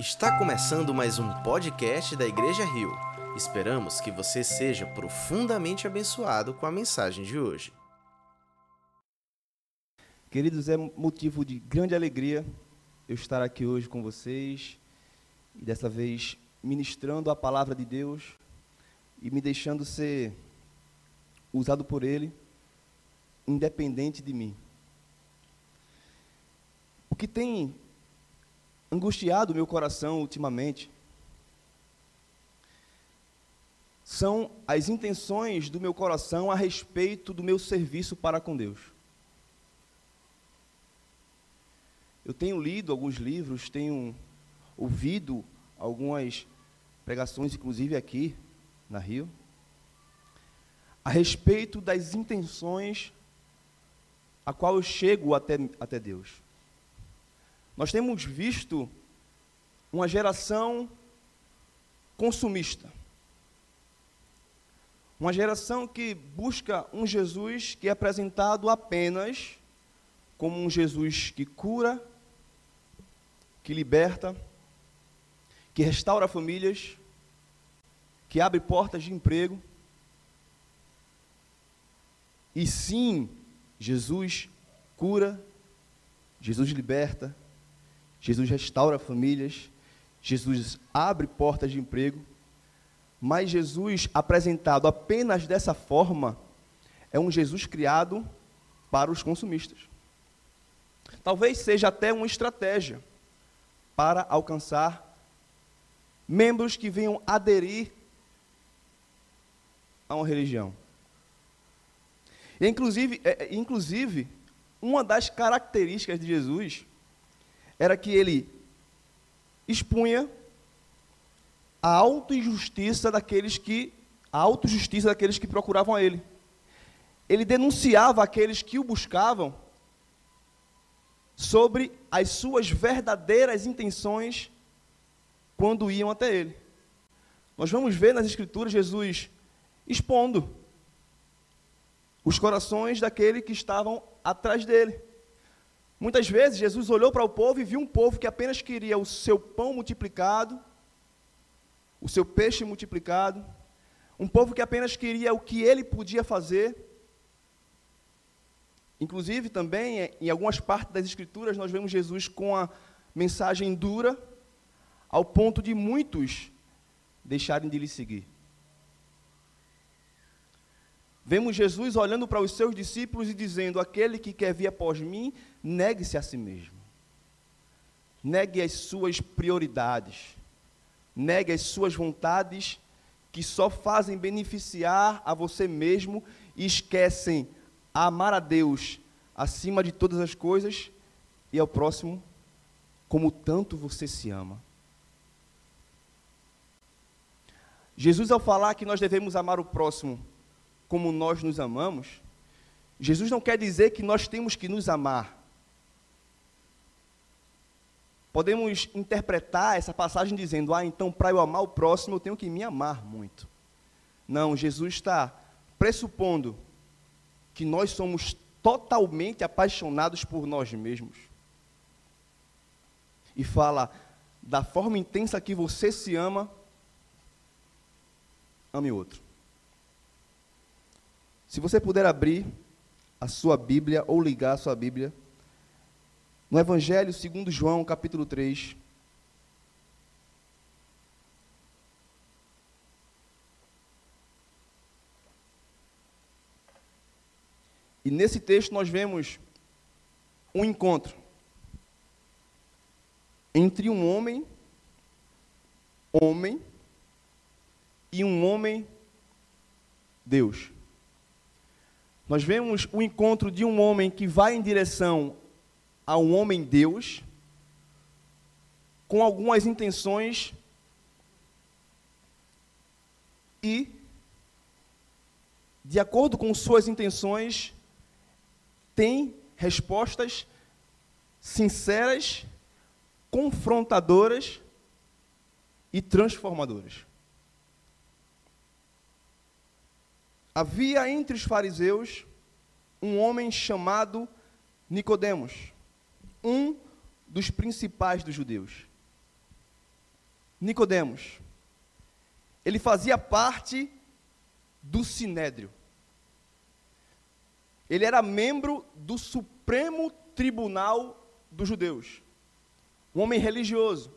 Está começando mais um podcast da Igreja Rio. Esperamos que você seja profundamente abençoado com a mensagem de hoje. Queridos, é motivo de grande alegria eu estar aqui hoje com vocês e dessa vez ministrando a palavra de Deus e me deixando ser usado por Ele, independente de mim. O que tem angustiado o meu coração ultimamente são as intenções do meu coração a respeito do meu serviço para com Deus. Eu tenho lido alguns livros, tenho ouvido algumas pregações, inclusive aqui na Rio, a respeito das intenções a qual eu chego até, até Deus. Nós temos visto uma geração consumista. Uma geração que busca um Jesus que é apresentado apenas como um Jesus que cura, que liberta, que restaura famílias, que abre portas de emprego. E sim, Jesus cura, Jesus liberta, Jesus restaura famílias, Jesus abre portas de emprego, mas Jesus apresentado apenas dessa forma é um Jesus criado para os consumistas. Talvez seja até uma estratégia para alcançar membros que venham aderir a uma religião. Inclusive, é, é inclusive, uma das características de Jesus era que ele expunha a autoinjustiça daqueles que a autojustiça daqueles que procuravam a ele. Ele denunciava aqueles que o buscavam sobre as suas verdadeiras intenções quando iam até ele. Nós vamos ver nas escrituras Jesus expondo os corações daqueles que estavam atrás dele. Muitas vezes Jesus olhou para o povo e viu um povo que apenas queria o seu pão multiplicado, o seu peixe multiplicado, um povo que apenas queria o que ele podia fazer. Inclusive, também, em algumas partes das Escrituras, nós vemos Jesus com a mensagem dura, ao ponto de muitos deixarem de lhe seguir. Vemos Jesus olhando para os seus discípulos e dizendo: Aquele que quer vir após mim, negue-se a si mesmo. Negue as suas prioridades. Negue as suas vontades que só fazem beneficiar a você mesmo e esquecem amar a Deus acima de todas as coisas e ao próximo como tanto você se ama. Jesus, ao falar que nós devemos amar o próximo como nós nos amamos, Jesus não quer dizer que nós temos que nos amar. Podemos interpretar essa passagem dizendo: ah, então para eu amar o próximo eu tenho que me amar muito. Não, Jesus está pressupondo que nós somos totalmente apaixonados por nós mesmos. E fala: da forma intensa que você se ama, ame outro. Se você puder abrir a sua Bíblia ou ligar a sua Bíblia no Evangelho segundo João, capítulo 3. E nesse texto nós vemos um encontro entre um homem, homem, e um homem, Deus. Nós vemos o encontro de um homem que vai em direção a um homem Deus com algumas intenções e, de acordo com suas intenções, tem respostas sinceras, confrontadoras e transformadoras. Havia entre os fariseus um homem chamado Nicodemos um dos principais dos judeus. Nicodemos. Ele fazia parte do Sinédrio. Ele era membro do Supremo Tribunal dos Judeus. Um homem religioso,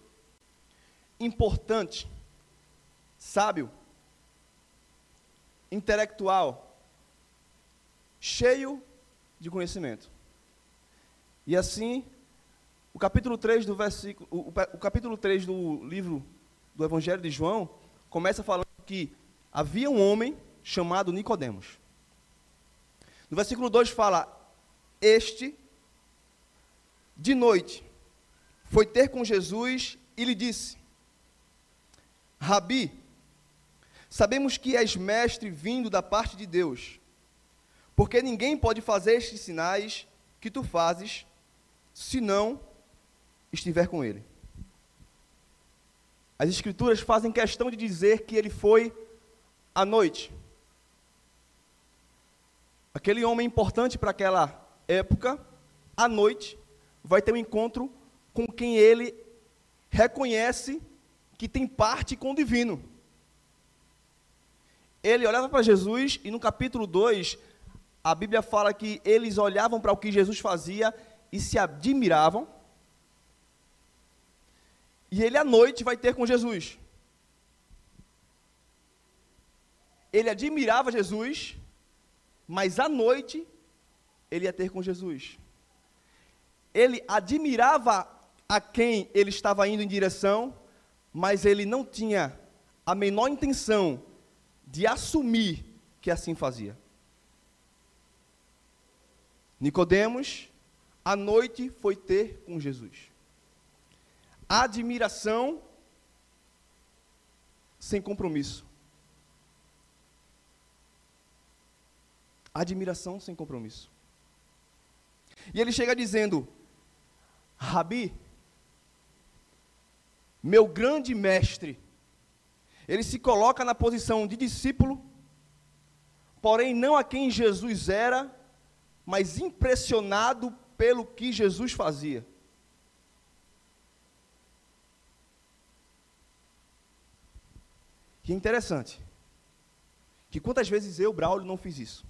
importante, sábio, intelectual, cheio de conhecimento. E assim, o capítulo 3 do versículo, o, o, capítulo 3 do livro do Evangelho de João começa falando que havia um homem chamado Nicodemos. No versículo 2 fala: Este de noite foi ter com Jesus e lhe disse: Rabi, sabemos que és mestre vindo da parte de Deus, porque ninguém pode fazer estes sinais que tu fazes, se não estiver com ele. As Escrituras fazem questão de dizer que ele foi à noite. Aquele homem importante para aquela época, à noite, vai ter um encontro com quem ele reconhece que tem parte com o divino. Ele olhava para Jesus e no capítulo 2, a Bíblia fala que eles olhavam para o que Jesus fazia e se admiravam. E ele à noite vai ter com Jesus. Ele admirava Jesus, mas à noite ele ia ter com Jesus. Ele admirava a quem ele estava indo em direção, mas ele não tinha a menor intenção de assumir que assim fazia. Nicodemos, à noite, foi ter com Jesus. Admiração sem compromisso. Admiração sem compromisso. E ele chega dizendo: Rabi, meu grande mestre. Ele se coloca na posição de discípulo, porém não a quem Jesus era, mas impressionado pelo que Jesus fazia. Que é interessante, que quantas vezes eu, Braulio, não fiz isso.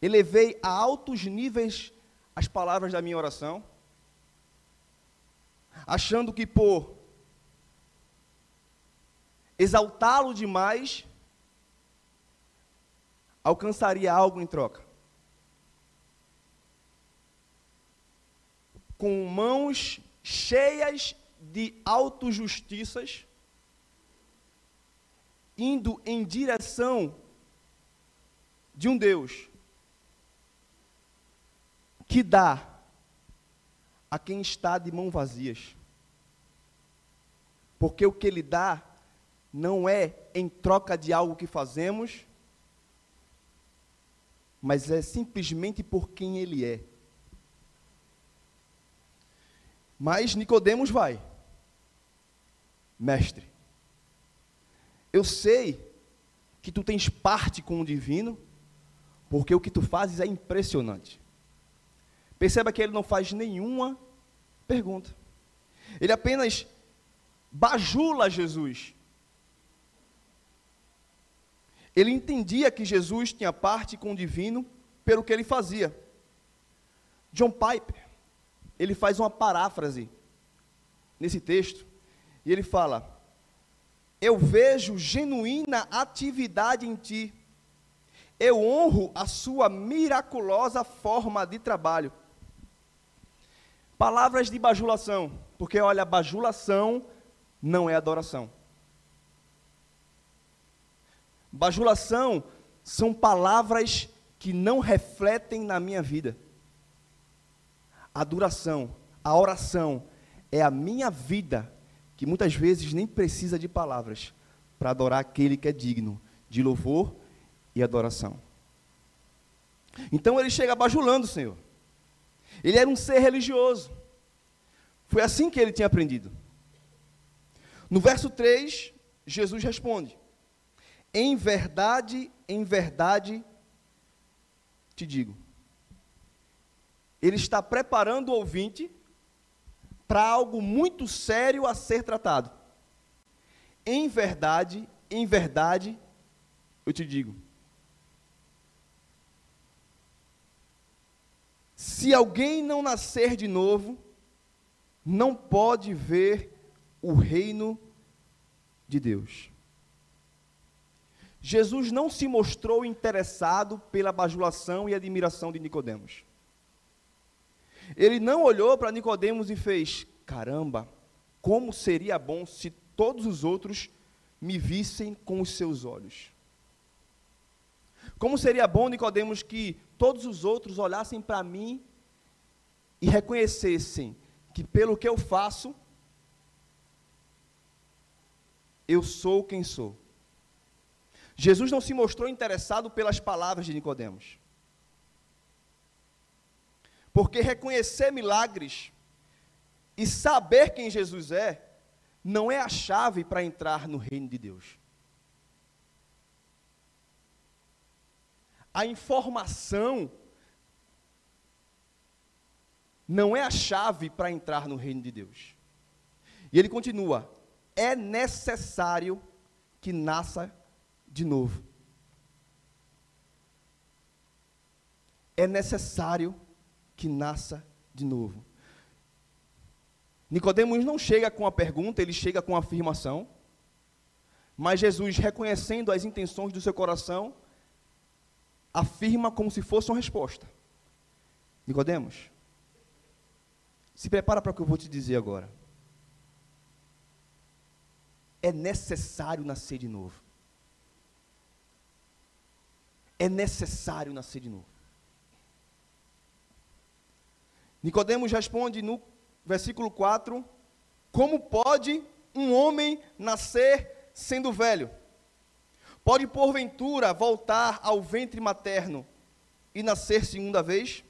Elevei a altos níveis as palavras da minha oração, achando que por exaltá-lo demais, alcançaria algo em troca. Com mãos cheias de autojustiças, indo em direção de um Deus que dá a quem está de mãos vazias. Porque o que ele dá não é em troca de algo que fazemos, mas é simplesmente por quem ele é. Mas Nicodemos vai. Mestre, eu sei que tu tens parte com o divino, porque o que tu fazes é impressionante. Perceba que ele não faz nenhuma pergunta. Ele apenas bajula Jesus. Ele entendia que Jesus tinha parte com o divino pelo que ele fazia. John Piper, ele faz uma paráfrase nesse texto, e ele fala: Eu vejo genuína atividade em ti, eu honro a sua miraculosa forma de trabalho. Palavras de bajulação, porque olha, bajulação não é adoração. Bajulação são palavras que não refletem na minha vida. Adoração, a oração é a minha vida, que muitas vezes nem precisa de palavras para adorar aquele que é digno de louvor e adoração. Então ele chega bajulando Senhor. Ele era um ser religioso. Foi assim que ele tinha aprendido. No verso 3, Jesus responde: Em verdade, em verdade te digo. Ele está preparando o ouvinte para algo muito sério a ser tratado. Em verdade, em verdade, eu te digo. Se alguém não nascer de novo, não pode ver o reino de Deus. Jesus não se mostrou interessado pela bajulação e admiração de Nicodemos. Ele não olhou para Nicodemos e fez: "Caramba, como seria bom se todos os outros me vissem com os seus olhos". Como seria bom, Nicodemos, que todos os outros olhassem para mim e reconhecessem que pelo que eu faço, eu sou quem sou. Jesus não se mostrou interessado pelas palavras de Nicodemos. Porque reconhecer milagres e saber quem Jesus é não é a chave para entrar no reino de Deus. A informação não é a chave para entrar no reino de Deus. E ele continua: é necessário que nasça de novo. É necessário que nasça de novo. Nicodemos não chega com a pergunta, ele chega com a afirmação. Mas Jesus, reconhecendo as intenções do seu coração, afirma como se fosse uma resposta. Nicodemos, se prepara para o que eu vou te dizer agora. É necessário nascer de novo. É necessário nascer de novo. Nicodemos responde no versículo 4: Como pode um homem nascer sendo velho? Pode porventura voltar ao ventre materno e nascer segunda vez?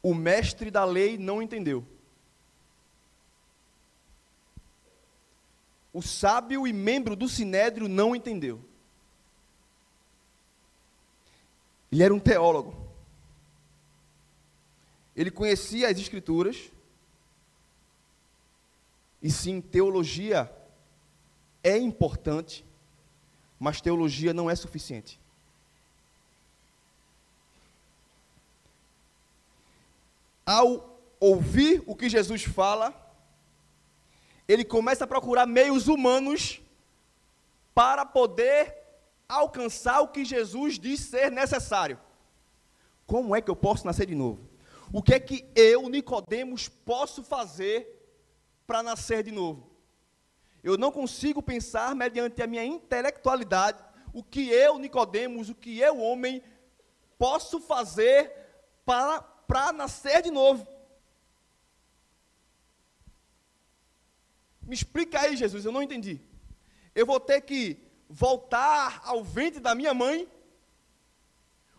O mestre da lei não entendeu. O sábio e membro do sinédrio não entendeu. Ele era um teólogo. Ele conhecia as escrituras. E sim, teologia é importante, mas teologia não é suficiente. Ao ouvir o que Jesus fala, ele começa a procurar meios humanos para poder alcançar o que Jesus diz ser necessário. Como é que eu posso nascer de novo? O que é que eu, Nicodemos, posso fazer para nascer de novo? Eu não consigo pensar mediante a minha intelectualidade o que eu, Nicodemos, o que eu, homem, posso fazer para, para nascer de novo. Me explica aí, Jesus, eu não entendi. Eu vou ter que voltar ao ventre da minha mãe?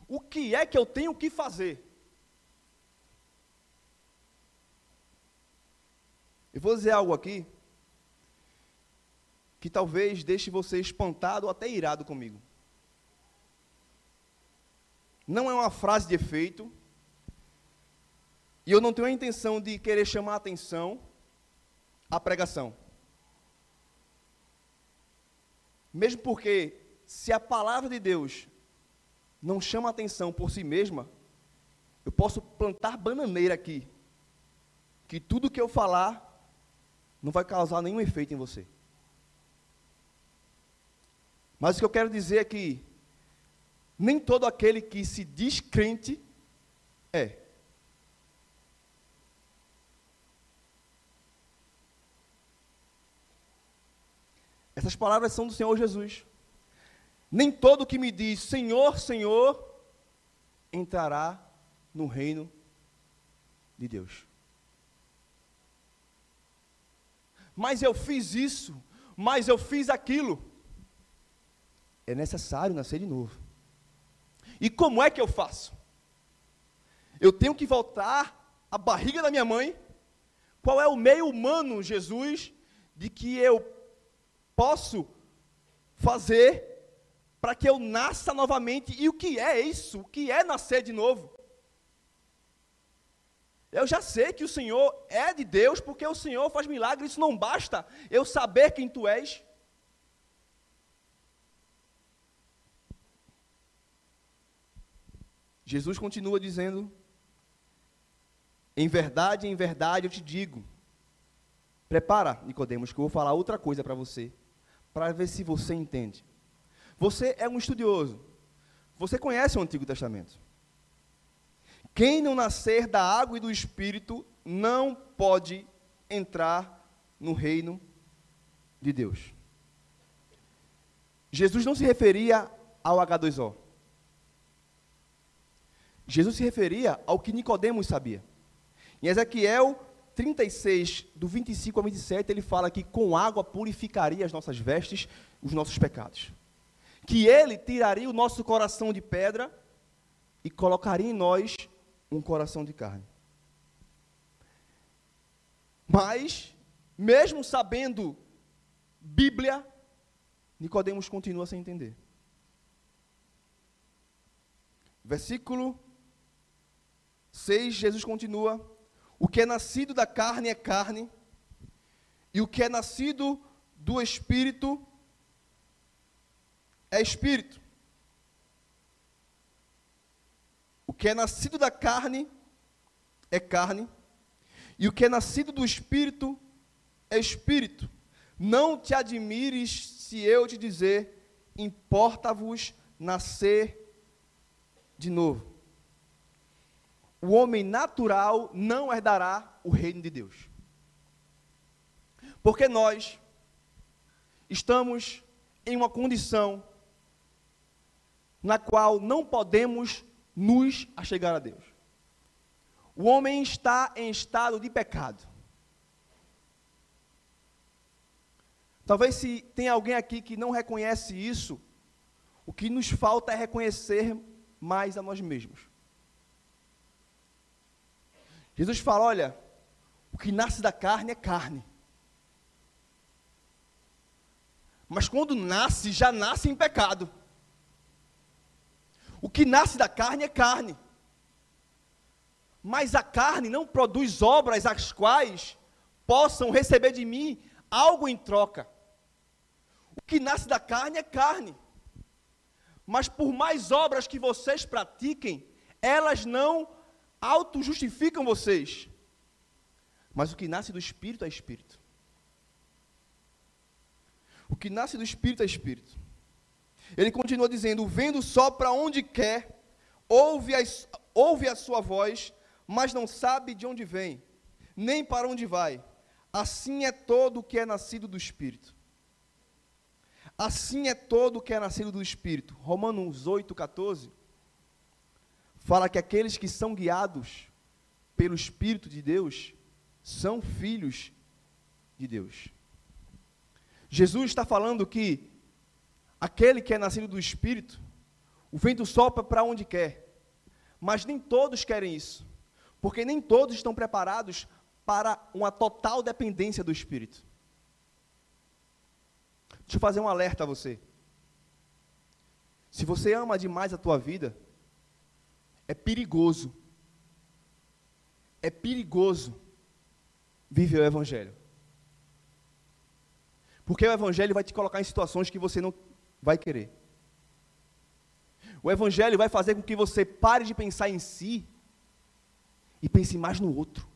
O que é que eu tenho que fazer? Eu vou dizer algo aqui que talvez deixe você espantado ou até irado comigo. Não é uma frase de efeito, e eu não tenho a intenção de querer chamar a atenção à pregação. Mesmo porque, se a palavra de Deus não chama atenção por si mesma, eu posso plantar bananeira aqui, que tudo que eu falar não vai causar nenhum efeito em você. Mas o que eu quero dizer é que nem todo aquele que se diz crente é. Essas palavras são do Senhor Jesus. Nem todo que me diz Senhor, Senhor, entrará no reino de Deus. Mas eu fiz isso, mas eu fiz aquilo. É necessário nascer de novo. E como é que eu faço? Eu tenho que voltar à barriga da minha mãe. Qual é o meio humano, Jesus, de que eu posso fazer para que eu nasça novamente? E o que é isso? O que é nascer de novo? Eu já sei que o Senhor é de Deus, porque o Senhor faz milagres, isso não basta eu saber quem tu és. Jesus continua dizendo: Em verdade, em verdade eu te digo. Prepara, Nicodemos, que eu vou falar outra coisa para você, para ver se você entende. Você é um estudioso. Você conhece o Antigo Testamento. Quem não nascer da água e do Espírito não pode entrar no reino de Deus. Jesus não se referia ao H2O. Jesus se referia ao que Nicodemos sabia. Em Ezequiel 36, do 25 ao 27, ele fala que com água purificaria as nossas vestes, os nossos pecados. Que ele tiraria o nosso coração de pedra e colocaria em nós um coração de carne. Mas, mesmo sabendo Bíblia, Nicodemos continua sem entender. Versículo 6, Jesus continua: O que é nascido da carne é carne, e o que é nascido do espírito é espírito. O que é nascido da carne é carne, e o que é nascido do espírito é espírito. Não te admires se eu te dizer, importa-vos nascer de novo o homem natural não herdará o reino de Deus. Porque nós estamos em uma condição na qual não podemos nos achegar a Deus. O homem está em estado de pecado. Talvez se tem alguém aqui que não reconhece isso, o que nos falta é reconhecer mais a nós mesmos. Jesus fala: olha, o que nasce da carne é carne. Mas quando nasce, já nasce em pecado. O que nasce da carne é carne. Mas a carne não produz obras as quais possam receber de mim algo em troca. O que nasce da carne é carne. Mas por mais obras que vocês pratiquem, elas não auto-justificam vocês. Mas o que nasce do Espírito é Espírito. O que nasce do Espírito é Espírito. Ele continua dizendo: o vento sopra onde quer, ouve, as, ouve a sua voz, mas não sabe de onde vem, nem para onde vai. Assim é todo o que é nascido do Espírito. Assim é todo o que é nascido do Espírito. Romanos 8, 14 fala que aqueles que são guiados pelo Espírito de Deus são filhos de Deus. Jesus está falando que aquele que é nascido do Espírito, o vento sopra para onde quer, mas nem todos querem isso, porque nem todos estão preparados para uma total dependência do Espírito. Deixa eu fazer um alerta a você. Se você ama demais a tua vida, é perigoso. É perigoso viver o Evangelho. Porque o Evangelho vai te colocar em situações que você não vai querer. O Evangelho vai fazer com que você pare de pensar em si e pense mais no outro.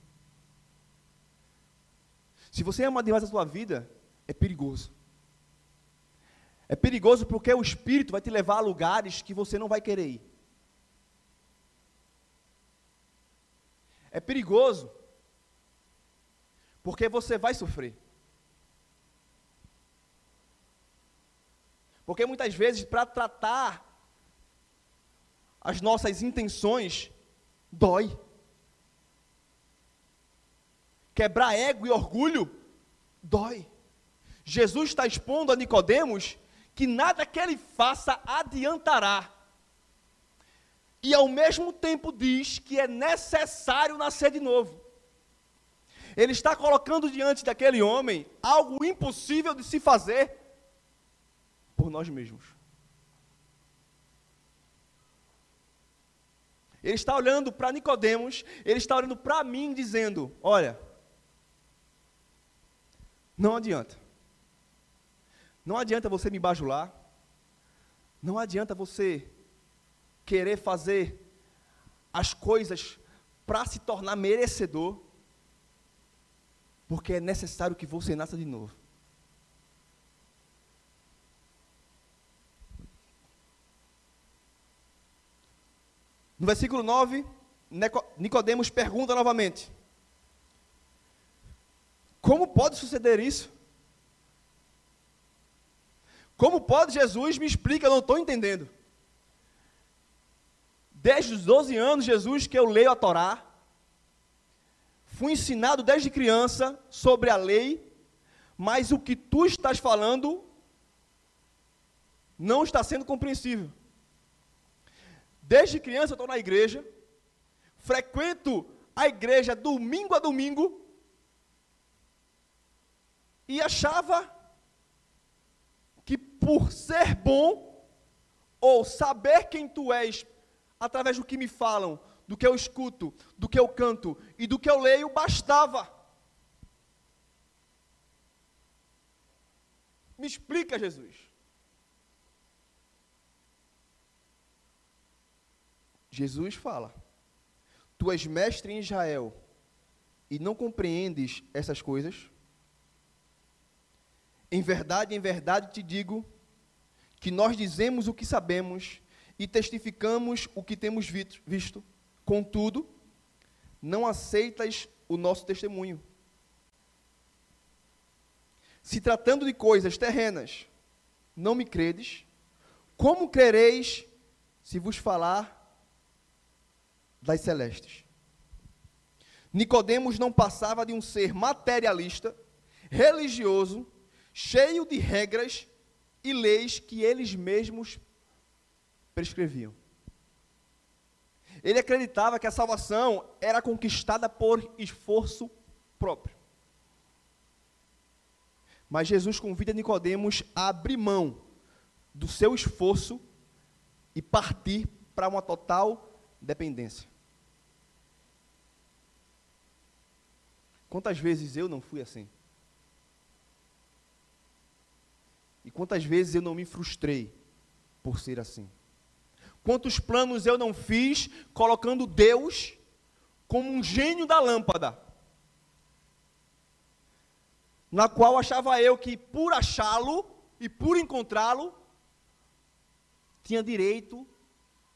Se você ama demais a sua vida, é perigoso. É perigoso porque o Espírito vai te levar a lugares que você não vai querer ir. É perigoso, porque você vai sofrer. Porque muitas vezes, para tratar as nossas intenções, dói. Quebrar ego e orgulho, dói. Jesus está expondo a Nicodemos que nada que ele faça adiantará e ao mesmo tempo diz que é necessário nascer de novo. Ele está colocando diante daquele homem algo impossível de se fazer por nós mesmos. Ele está olhando para Nicodemos, ele está olhando para mim dizendo: "Olha, não adianta. Não adianta você me bajular. Não adianta você querer fazer as coisas para se tornar merecedor, porque é necessário que você nasça de novo. No versículo 9, Nicodemos pergunta novamente: Como pode suceder isso? Como pode Jesus me explica, eu não estou entendendo. Desde os 12 anos, Jesus, que eu leio a Torá, fui ensinado desde criança sobre a lei, mas o que tu estás falando não está sendo compreensível. Desde criança eu estou na igreja, frequento a igreja domingo a domingo, e achava que por ser bom, ou saber quem tu és, através do que me falam, do que eu escuto, do que eu canto e do que eu leio, bastava. Me explica, Jesus. Jesus fala: Tu és mestre em Israel e não compreendes essas coisas? Em verdade, em verdade te digo que nós dizemos o que sabemos e testificamos o que temos visto. Contudo, não aceitas o nosso testemunho. Se tratando de coisas terrenas, não me credes, como crereis se vos falar das celestes? Nicodemos não passava de um ser materialista, religioso, cheio de regras e leis que eles mesmos prescreviam. Ele acreditava que a salvação era conquistada por esforço próprio. Mas Jesus convida Nicodemos a abrir mão do seu esforço e partir para uma total dependência. Quantas vezes eu não fui assim? E quantas vezes eu não me frustrei por ser assim? Quantos planos eu não fiz colocando Deus como um gênio da lâmpada? Na qual achava eu que por achá-lo e por encontrá-lo, tinha direito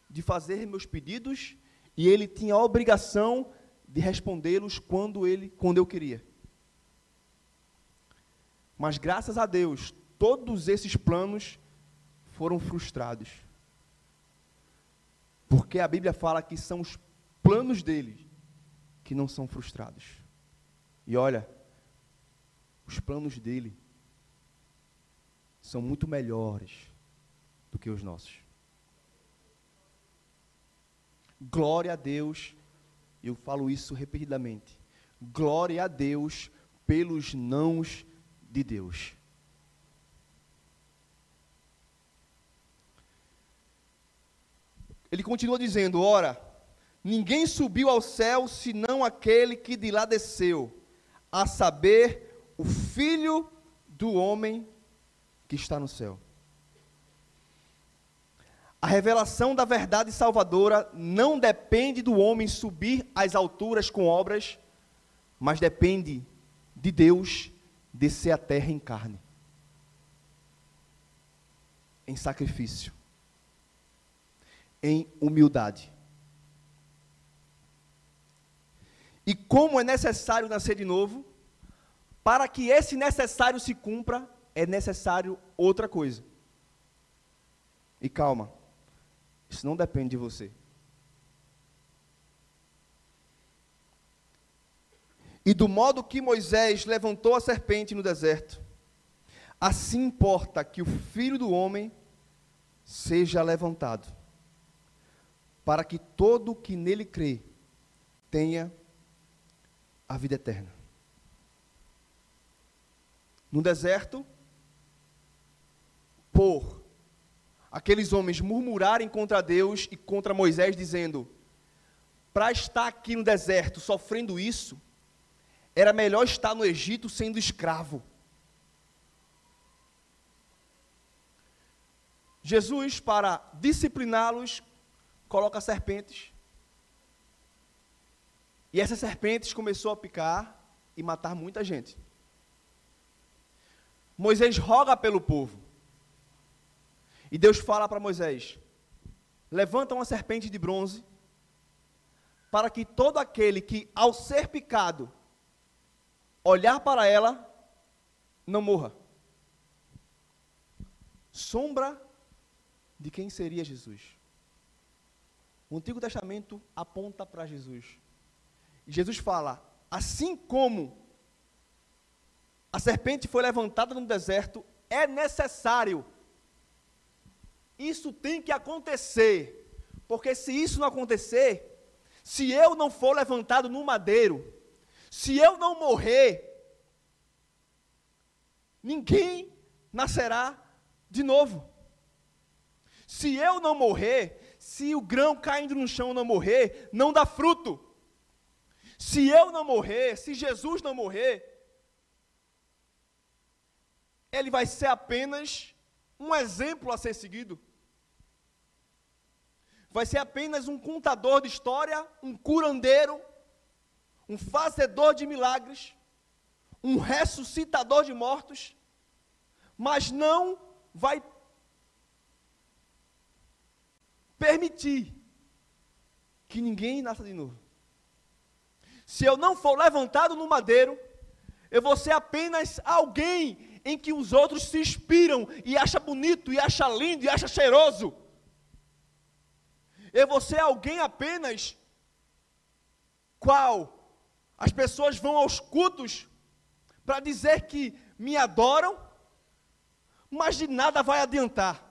de fazer meus pedidos e ele tinha a obrigação de respondê-los quando ele, quando eu queria. Mas graças a Deus, todos esses planos foram frustrados. Porque a Bíblia fala que são os planos dele que não são frustrados. E olha, os planos dele são muito melhores do que os nossos. Glória a Deus, eu falo isso repetidamente. Glória a Deus pelos nãos de Deus. Ele continua dizendo: Ora, ninguém subiu ao céu senão aquele que de lá desceu, a saber, o Filho do homem que está no céu. A revelação da verdade salvadora não depende do homem subir às alturas com obras, mas depende de Deus descer à terra em carne, em sacrifício em humildade. E como é necessário nascer de novo, para que esse necessário se cumpra, é necessário outra coisa. E calma, isso não depende de você. E do modo que Moisés levantou a serpente no deserto, assim importa que o filho do homem seja levantado para que todo que nele crê tenha a vida eterna. No deserto, por aqueles homens murmurarem contra Deus e contra Moisés, dizendo: para estar aqui no deserto sofrendo isso, era melhor estar no Egito sendo escravo. Jesus, para discipliná-los, coloca serpentes. E essas serpentes começou a picar e matar muita gente. Moisés roga pelo povo. E Deus fala para Moisés: levanta uma serpente de bronze, para que todo aquele que, ao ser picado, olhar para ela, não morra. Sombra de quem seria Jesus. O Antigo Testamento aponta para Jesus. E Jesus fala: assim como a serpente foi levantada no deserto, é necessário. Isso tem que acontecer. Porque se isso não acontecer, se eu não for levantado no madeiro, se eu não morrer, ninguém nascerá de novo. Se eu não morrer, se o grão caindo no chão não morrer, não dá fruto. Se eu não morrer, se Jesus não morrer, ele vai ser apenas um exemplo a ser seguido. Vai ser apenas um contador de história, um curandeiro, um fazedor de milagres, um ressuscitador de mortos, mas não vai permitir que ninguém nasça de novo. Se eu não for levantado no madeiro, eu vou ser apenas alguém em que os outros se inspiram e acha bonito, e acha lindo, e acha cheiroso. Eu vou ser alguém apenas qual as pessoas vão aos cultos para dizer que me adoram, mas de nada vai adiantar.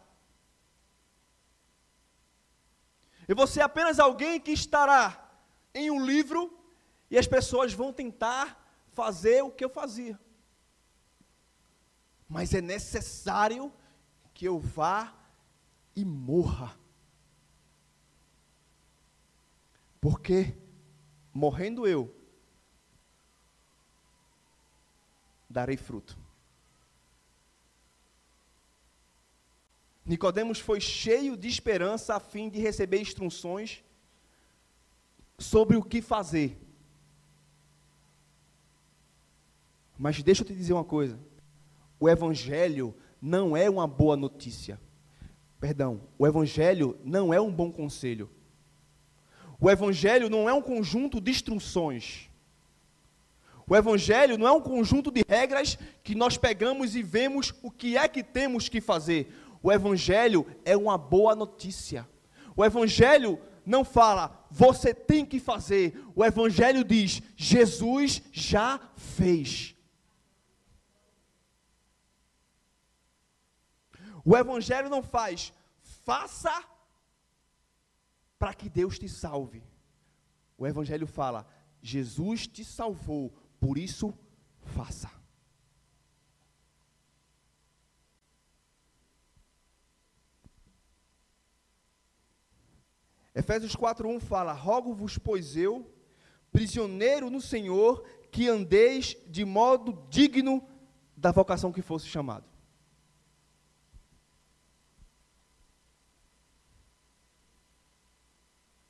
Eu vou ser apenas alguém que estará em um livro e as pessoas vão tentar fazer o que eu fazia. Mas é necessário que eu vá e morra. Porque morrendo eu, darei fruto. Nicodemos foi cheio de esperança a fim de receber instruções sobre o que fazer. Mas deixa eu te dizer uma coisa. O evangelho não é uma boa notícia. Perdão, o evangelho não é um bom conselho. O evangelho não é um conjunto de instruções. O evangelho não é um conjunto de regras que nós pegamos e vemos o que é que temos que fazer. O Evangelho é uma boa notícia. O Evangelho não fala, você tem que fazer. O Evangelho diz, Jesus já fez. O Evangelho não faz, faça para que Deus te salve. O Evangelho fala, Jesus te salvou, por isso faça. Efésios 4:1 fala: Rogo-vos, pois eu, prisioneiro no Senhor, que andeis de modo digno da vocação que fosse chamado.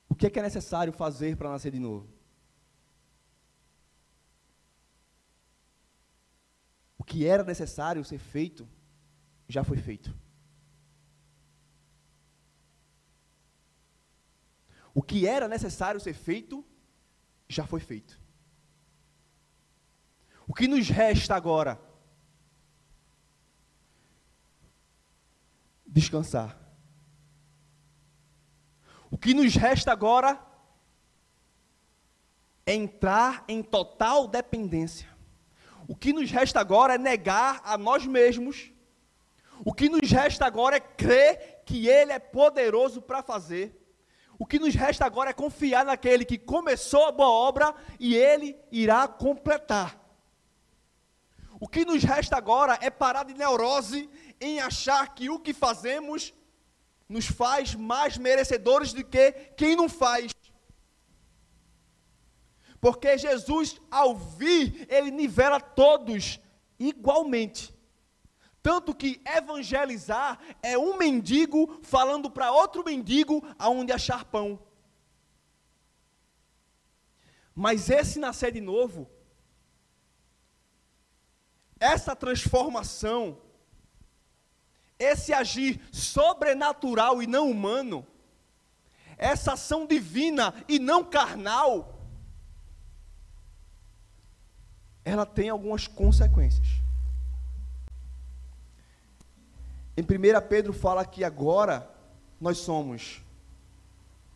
O que é que é necessário fazer para nascer de novo? O que era necessário ser feito, já foi feito. O que era necessário ser feito, já foi feito. O que nos resta agora? Descansar. O que nos resta agora é entrar em total dependência. O que nos resta agora é negar a nós mesmos. O que nos resta agora é crer que Ele é poderoso para fazer. O que nos resta agora é confiar naquele que começou a boa obra e ele irá completar. O que nos resta agora é parar de neurose em achar que o que fazemos nos faz mais merecedores do que quem não faz. Porque Jesus, ao vir, ele nivela todos igualmente. Tanto que evangelizar é um mendigo falando para outro mendigo aonde achar pão. Mas esse nascer de novo, essa transformação, esse agir sobrenatural e não humano, essa ação divina e não carnal, ela tem algumas consequências. Em 1 Pedro fala que agora nós somos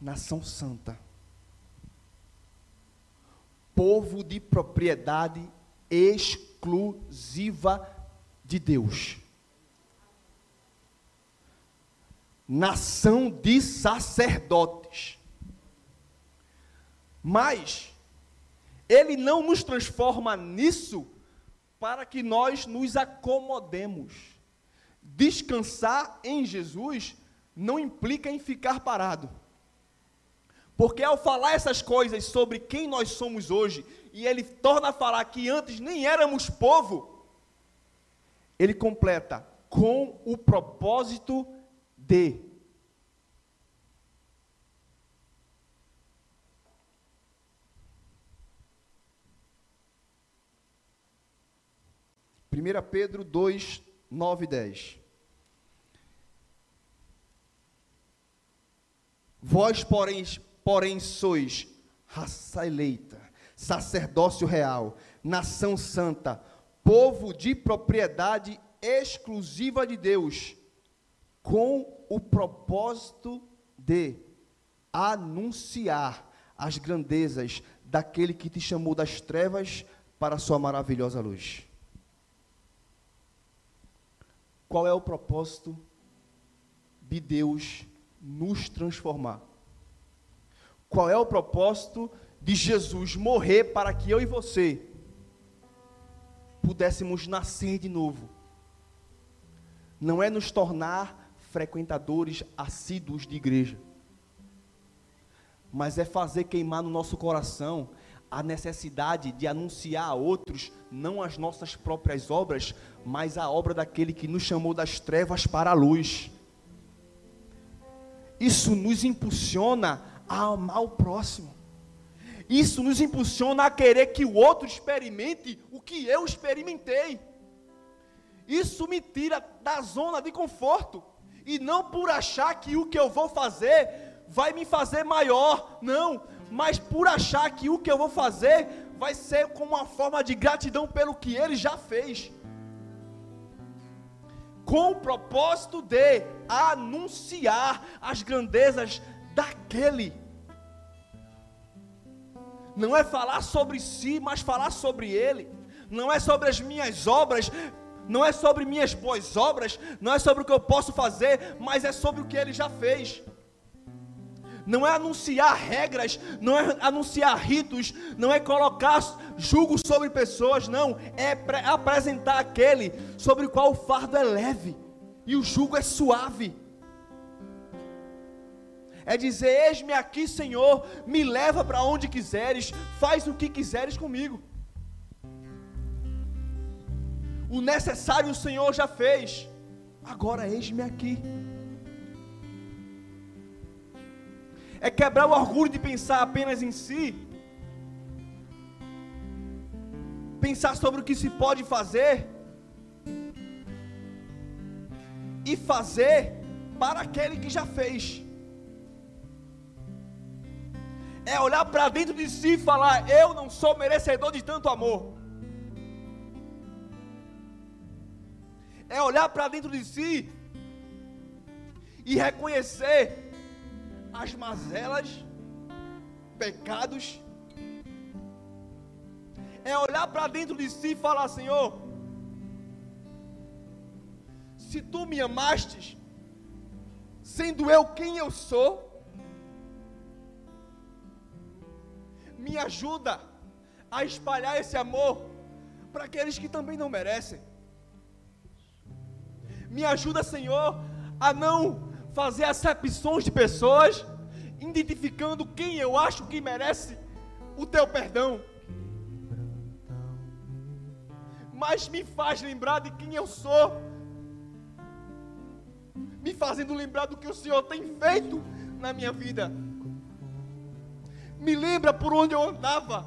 nação santa, povo de propriedade exclusiva de Deus, nação de sacerdotes. Mas ele não nos transforma nisso para que nós nos acomodemos. Descansar em Jesus não implica em ficar parado. Porque ao falar essas coisas sobre quem nós somos hoje, e ele torna a falar que antes nem éramos povo, ele completa com o propósito de 1 Pedro 2, 9 e 10. Vós, porém, porém sois raça eleita, sacerdócio real, nação santa, povo de propriedade exclusiva de Deus, com o propósito de anunciar as grandezas daquele que te chamou das trevas para a sua maravilhosa luz. Qual é o propósito de Deus nos transformar? Qual é o propósito de Jesus morrer para que eu e você pudéssemos nascer de novo? Não é nos tornar frequentadores assíduos de igreja, mas é fazer queimar no nosso coração a necessidade de anunciar a outros não as nossas próprias obras, mas a obra daquele que nos chamou das trevas para a luz. Isso nos impulsiona a amar o próximo. Isso nos impulsiona a querer que o outro experimente o que eu experimentei. Isso me tira da zona de conforto. E não por achar que o que eu vou fazer vai me fazer maior. Não, mas por achar que o que eu vou fazer vai ser como uma forma de gratidão pelo que ele já fez. Com o propósito de anunciar as grandezas daquele. Não é falar sobre si, mas falar sobre ele. Não é sobre as minhas obras, não é sobre minhas boas obras, não é sobre o que eu posso fazer, mas é sobre o que ele já fez não é anunciar regras, não é anunciar ritos, não é colocar julgo sobre pessoas, não, é apresentar aquele sobre o qual o fardo é leve e o jugo é suave. É dizer: Eis-me aqui, Senhor, me leva para onde quiseres, faz o que quiseres comigo. O necessário o Senhor já fez, agora eis-me aqui. É quebrar o orgulho de pensar apenas em si, pensar sobre o que se pode fazer e fazer para aquele que já fez. É olhar para dentro de si e falar: Eu não sou merecedor de tanto amor. É olhar para dentro de si e reconhecer as mazelas, pecados, é olhar para dentro de si e falar: Senhor, se tu me amastes, sendo eu quem eu sou, me ajuda a espalhar esse amor para aqueles que também não merecem. Me ajuda, Senhor, a não fazer acepções de pessoas, identificando quem eu acho que merece o teu perdão, mas me faz lembrar de quem eu sou, me fazendo lembrar do que o Senhor tem feito na minha vida. Me lembra por onde eu andava,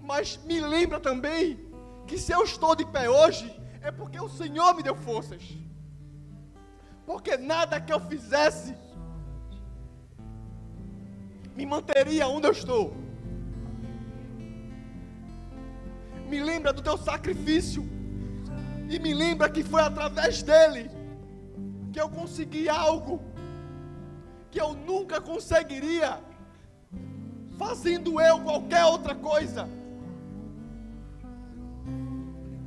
mas me lembra também que se eu estou de pé hoje, é porque o Senhor me deu forças. Porque nada que eu fizesse me manteria onde eu estou. Me lembra do teu sacrifício. E me lembra que foi através dele que eu consegui algo que eu nunca conseguiria fazendo eu qualquer outra coisa.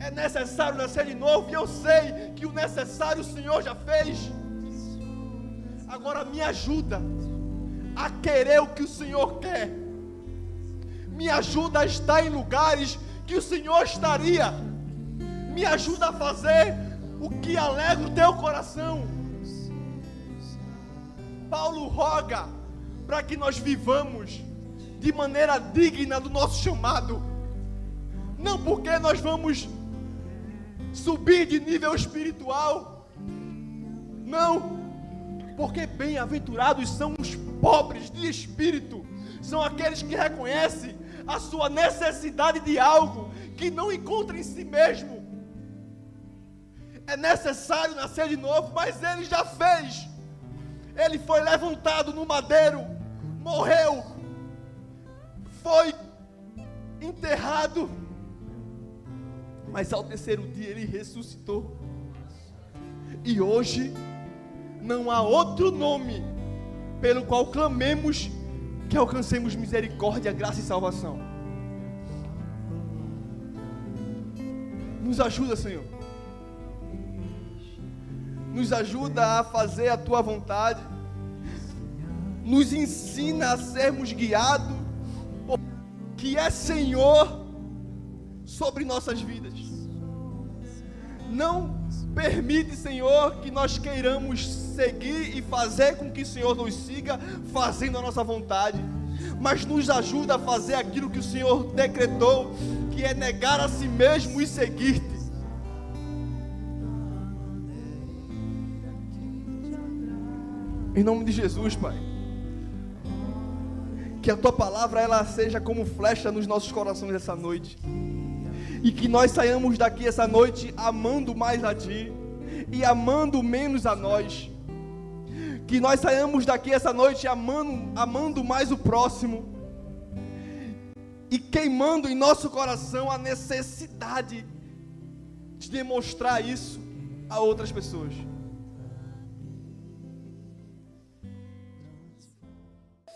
É necessário nascer de novo e eu sei que o necessário o Senhor já fez. Agora me ajuda a querer o que o Senhor quer. Me ajuda a estar em lugares que o Senhor estaria. Me ajuda a fazer o que alegra o teu coração. Paulo roga para que nós vivamos de maneira digna do nosso chamado. Não porque nós vamos subir de nível espiritual. Não, porque bem-aventurados são os pobres de espírito, são aqueles que reconhecem a sua necessidade de algo que não encontra em si mesmo. É necessário nascer de novo, mas ele já fez. Ele foi levantado no madeiro, morreu, foi enterrado, mas ao terceiro dia ele ressuscitou. E hoje não há outro nome pelo qual clamemos que alcancemos misericórdia, graça e salvação. Nos ajuda, Senhor. Nos ajuda a fazer a tua vontade. Nos ensina a sermos guiados que é Senhor sobre nossas vidas. Não permite, Senhor, que nós queiramos seguir e fazer com que o Senhor nos siga fazendo a nossa vontade, mas nos ajuda a fazer aquilo que o Senhor decretou, que é negar a si mesmo e seguir-te. Em nome de Jesus, Pai. Que a tua palavra ela seja como flecha nos nossos corações essa noite. E que nós saiamos daqui essa noite amando mais a ti e amando menos a nós. Que nós saiamos daqui essa noite amando, amando mais o próximo e queimando em nosso coração a necessidade de demonstrar isso a outras pessoas.